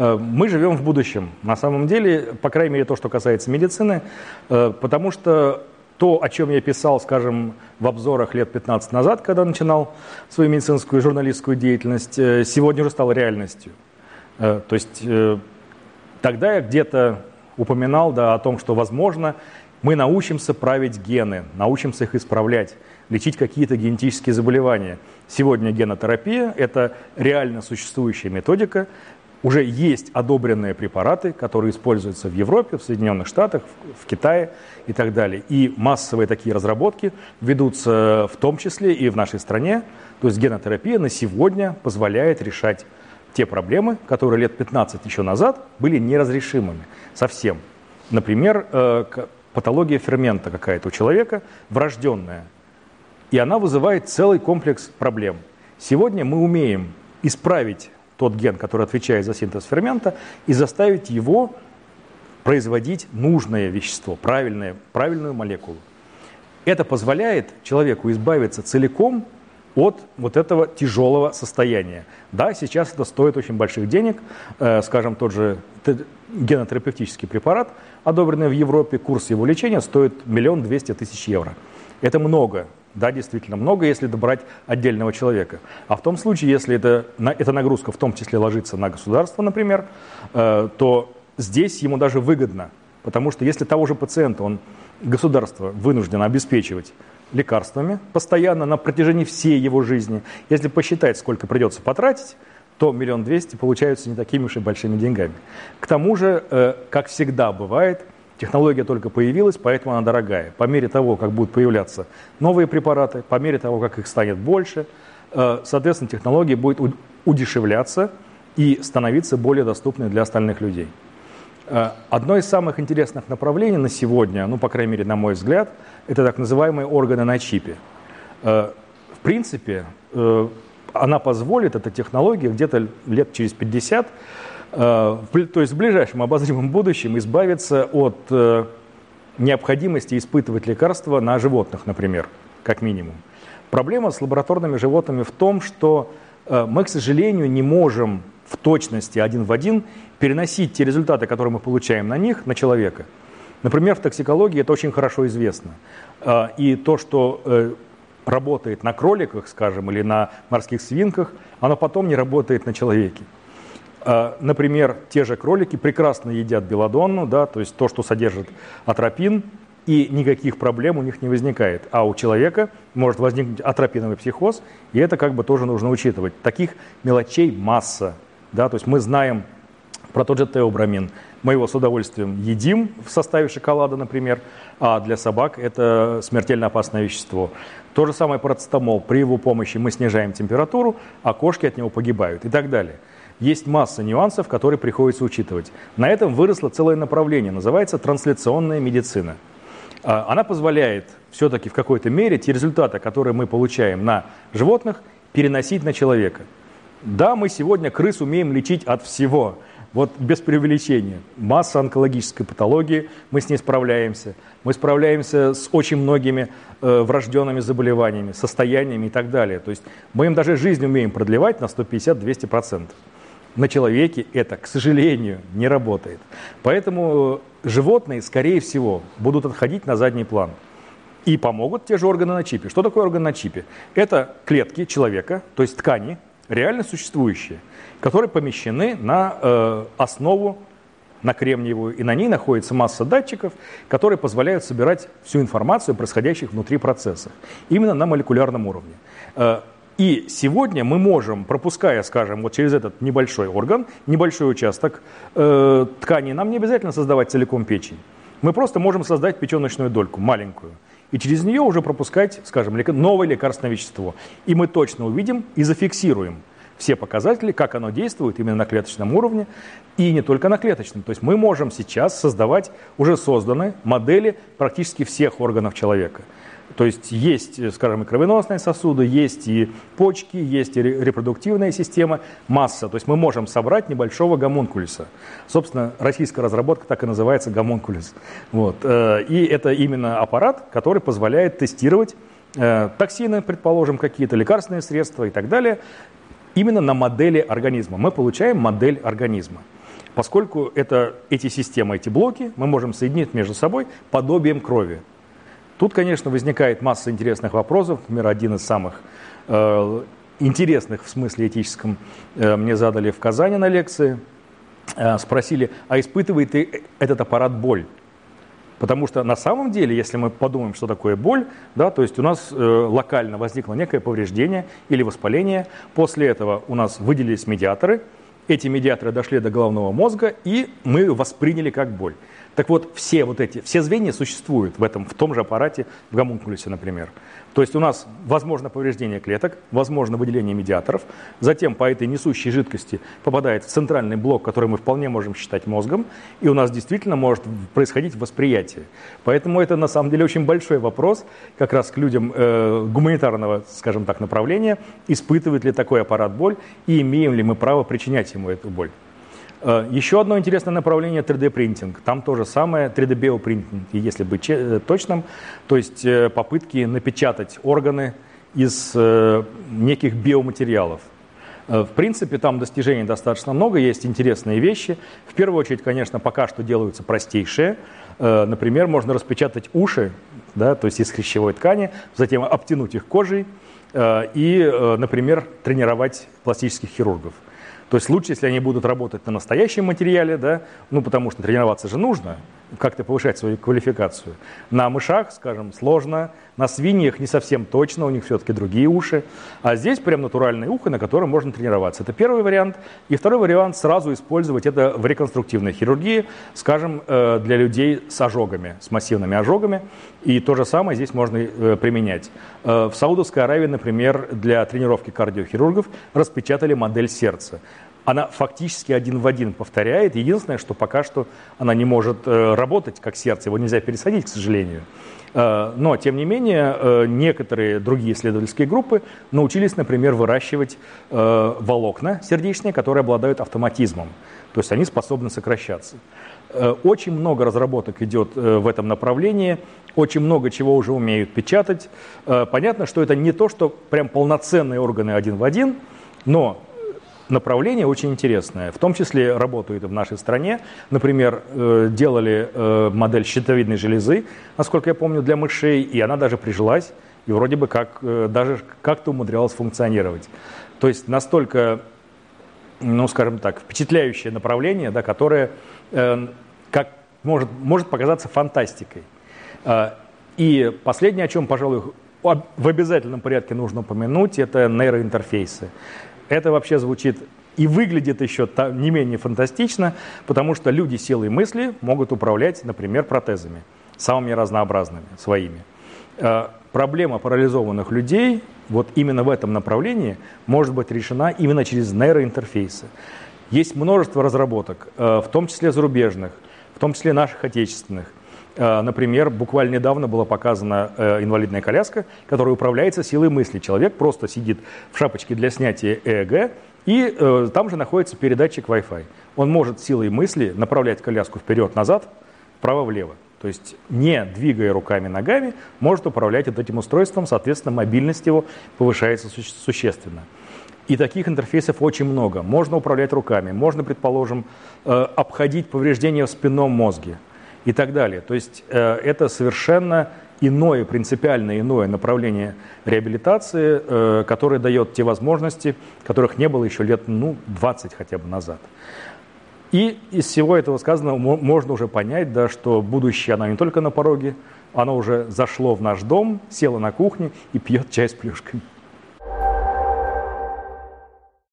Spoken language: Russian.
Э, мы живем в будущем. На самом деле, по крайней мере, то, что касается медицины, э, потому что то, о чем я писал, скажем, в обзорах лет 15 назад, когда начинал свою медицинскую и журналистскую деятельность, э, сегодня уже стало реальностью. То есть тогда я где-то упоминал да, о том, что, возможно, мы научимся править гены, научимся их исправлять, лечить какие-то генетические заболевания. Сегодня генотерапия – это реально существующая методика, уже есть одобренные препараты, которые используются в Европе, в Соединенных Штатах, в Китае и так далее. И массовые такие разработки ведутся в том числе и в нашей стране. То есть генотерапия на сегодня позволяет решать те проблемы, которые лет 15 еще назад были неразрешимыми совсем. Например, э, патология фермента какая-то у человека, врожденная. И она вызывает целый комплекс проблем. Сегодня мы умеем исправить тот ген, который отвечает за синтез фермента, и заставить его производить нужное вещество, правильное, правильную молекулу. Это позволяет человеку избавиться целиком от вот этого тяжелого состояния. Да, сейчас это стоит очень больших денег, э, скажем, тот же генотерапевтический препарат, одобренный в Европе, курс его лечения стоит миллион двести тысяч евро. Это много, да, действительно много, если добрать отдельного человека. А в том случае, если это, эта нагрузка в том числе ложится на государство, например, э, то здесь ему даже выгодно. Потому что если того же пациента он, государство вынуждено обеспечивать лекарствами постоянно на протяжении всей его жизни, если посчитать, сколько придется потратить, то миллион двести получаются не такими уж и большими деньгами. К тому же, э, как всегда бывает, Технология только появилась, поэтому она дорогая. По мере того, как будут появляться новые препараты, по мере того, как их станет больше, э, соответственно, технология будет удешевляться и становиться более доступной для остальных людей. Э, одно из самых интересных направлений на сегодня, ну, по крайней мере, на мой взгляд, это так называемые органы на чипе. Э, в принципе, она позволит, эта технология, где-то лет через 50 Э, то есть в ближайшем обозримом будущем избавиться от э, необходимости испытывать лекарства на животных, например, как минимум. Проблема с лабораторными животными в том, что э, мы, к сожалению, не можем в точности один в один переносить те результаты, которые мы получаем на них, на человека. Например, в токсикологии это очень хорошо известно. И то, что работает на кроликах, скажем, или на морских свинках, оно потом не работает на человеке. А, например, те же кролики прекрасно едят белодонну, да, то есть то, что содержит атропин, и никаких проблем у них не возникает. А у человека может возникнуть атропиновый психоз, и это как бы тоже нужно учитывать. Таких мелочей масса. Да, то есть мы знаем про тот же теобрамин. Мы его с удовольствием едим в составе шоколада, например, а для собак это смертельно опасное вещество. То же самое парацетамол. При его помощи мы снижаем температуру, а кошки от него погибают и так далее есть масса нюансов, которые приходится учитывать. На этом выросло целое направление, называется трансляционная медицина. А, она позволяет все-таки в какой-то мере те результаты, которые мы получаем на животных, переносить на человека. Да, мы сегодня крыс умеем лечить от всего, вот без преувеличения. Масса онкологической патологии, мы с ней справляемся. Мы справляемся с очень многими э, врожденными заболеваниями, состояниями и так далее. То есть мы им даже жизнь умеем продлевать на 150-200% на человеке это, к сожалению, не работает. Поэтому животные, скорее всего, будут отходить на задний план. И помогут те же органы на чипе. Что такое орган на чипе? Это клетки человека, то есть ткани, реально существующие, которые помещены на э, основу, на кремниевую, и на ней находится масса датчиков, которые позволяют собирать всю информацию о происходящих внутри процессах, именно на молекулярном уровне. Э, и сегодня мы можем, пропуская, скажем, вот через этот небольшой орган, небольшой участок э, ткани, нам не обязательно создавать целиком печень. Мы просто можем создать печеночную дольку, маленькую. И через нее уже пропускать, скажем, новое лекарственное вещество. И мы точно увидим и зафиксируем все показатели, как оно действует именно на клеточном уровне, и не только на клеточном. То есть мы можем сейчас создавать уже созданные модели практически всех органов человека. То есть есть, скажем, и кровеносные сосуды, есть и почки, есть и репродуктивная система, масса. То есть мы можем собрать небольшого гомункулюса. Собственно, российская разработка так и называется гомункулюс. Вот. Э, и это именно аппарат, который позволяет тестировать э, токсины, предположим, какие-то лекарственные средства и так далее, именно на модели организма. Мы получаем модель организма. поскольку это, эти системы, эти блоки мы можем соединить между собой подобием крови. Тут, конечно, возникает масса интересных вопросов. Например, один из самых э, интересных в смысле этическом э, мне задали в Казани на лекции. Э, спросили, а испытывает ли этот аппарат боль? Потому что на самом деле, если мы подумаем, что такое боль, да, то есть у нас э, локально возникло некое повреждение или воспаление, после этого у нас выделились медиаторы, эти медиаторы дошли до головного мозга, и мы восприняли как боль. Так вот, все вот эти, все звенья существуют в этом, в том же аппарате, в гомункулюсе, например. То есть у нас возможно повреждение клеток, возможно выделение медиаторов, затем по этой несущей жидкости попадает в центральный блок, который мы вполне можем считать мозгом, и у нас действительно может происходить восприятие. Поэтому это на самом деле очень большой вопрос как раз к людям э, гуманитарного, скажем так, направления, испытывает ли такой аппарат боль и имеем ли мы право причинять ему эту боль. Э, еще одно интересное направление 3D-принтинг. Там то же самое 3D-биопринтинг, если быть э, точным, то есть э, попытки напечатать органы из неких биоматериалов. В принципе, там достижений достаточно много, есть интересные вещи. В первую очередь, конечно, пока что делаются простейшие. Например, можно распечатать уши, да, то есть из хрящевой ткани, затем обтянуть их кожей и, например, тренировать пластических хирургов. То есть лучше, если они будут работать на настоящем материале, да, ну потому что тренироваться же нужно, как-то повышать свою квалификацию. На мышах, скажем, сложно, на свиньях не совсем точно, у них все-таки другие уши. А здесь прям натуральное ухо, на котором можно тренироваться. Это первый вариант. И второй вариант сразу использовать это в реконструктивной хирургии, скажем, э, для людей с ожогами, с массивными ожогами. И то же самое здесь можно э, применять. Э, в Саудовской Аравии, например, для тренировки кардиохирургов распечатали модель сердца она фактически один в один повторяет. Единственное, что пока что она не может э, работать как сердце, его нельзя пересадить, к сожалению. Э, но, тем не менее, э, некоторые другие исследовательские группы научились, например, выращивать волокна сердечные, которые обладают автоматизмом. То есть они способны сокращаться. Очень много разработок идет в этом направлении, очень много чего уже умеют печатать. Понятно, что это не то, что прям полноценные органы один в один, но направление очень интересное. В том числе работают в нашей стране. Например, э, делали э, модель щитовидной железы, насколько я помню, для мышей, и она даже прижилась, и вроде бы как э, даже как-то умудрялась функционировать. То есть настолько, ну, скажем так, впечатляющее направление, да, которое как может, может показаться фантастикой. И последнее, о чем, пожалуй, в обязательном порядке нужно упомянуть, это нейроинтерфейсы. Это вообще звучит и выглядит еще не менее фантастично, потому что люди силой мысли могут управлять, например, протезами, самыми разнообразными своими. Э, проблема парализованных людей вот именно в этом направлении может быть решена именно через нейроинтерфейсы. Есть множество разработок, э, в том числе зарубежных, в том числе наших отечественных. Э, например, буквально недавно была показана э, инвалидная коляска, которая управляется силой мысли. Человек просто сидит в шапочке для снятия ЭЭГ, и э, там же находится передатчик Wi-Fi. Он может силой мысли направлять коляску вперед-назад, вправо-влево. То есть, не двигая руками, ногами, может управлять этим устройством, соответственно, мобильность его повышается существенно. И таких интерфейсов очень много. Можно управлять руками, можно, предположим, обходить повреждения в спинном мозге и так далее. То есть э, это совершенно иное, принципиально иное направление реабилитации, э, которое дает те возможности, которых не было еще лет ну, 20 хотя бы назад. И из всего этого сказанного можно уже понять, да, что будущее, оно не только на пороге, оно уже зашло в наш дом, село на кухне и пьет чай с плюшками.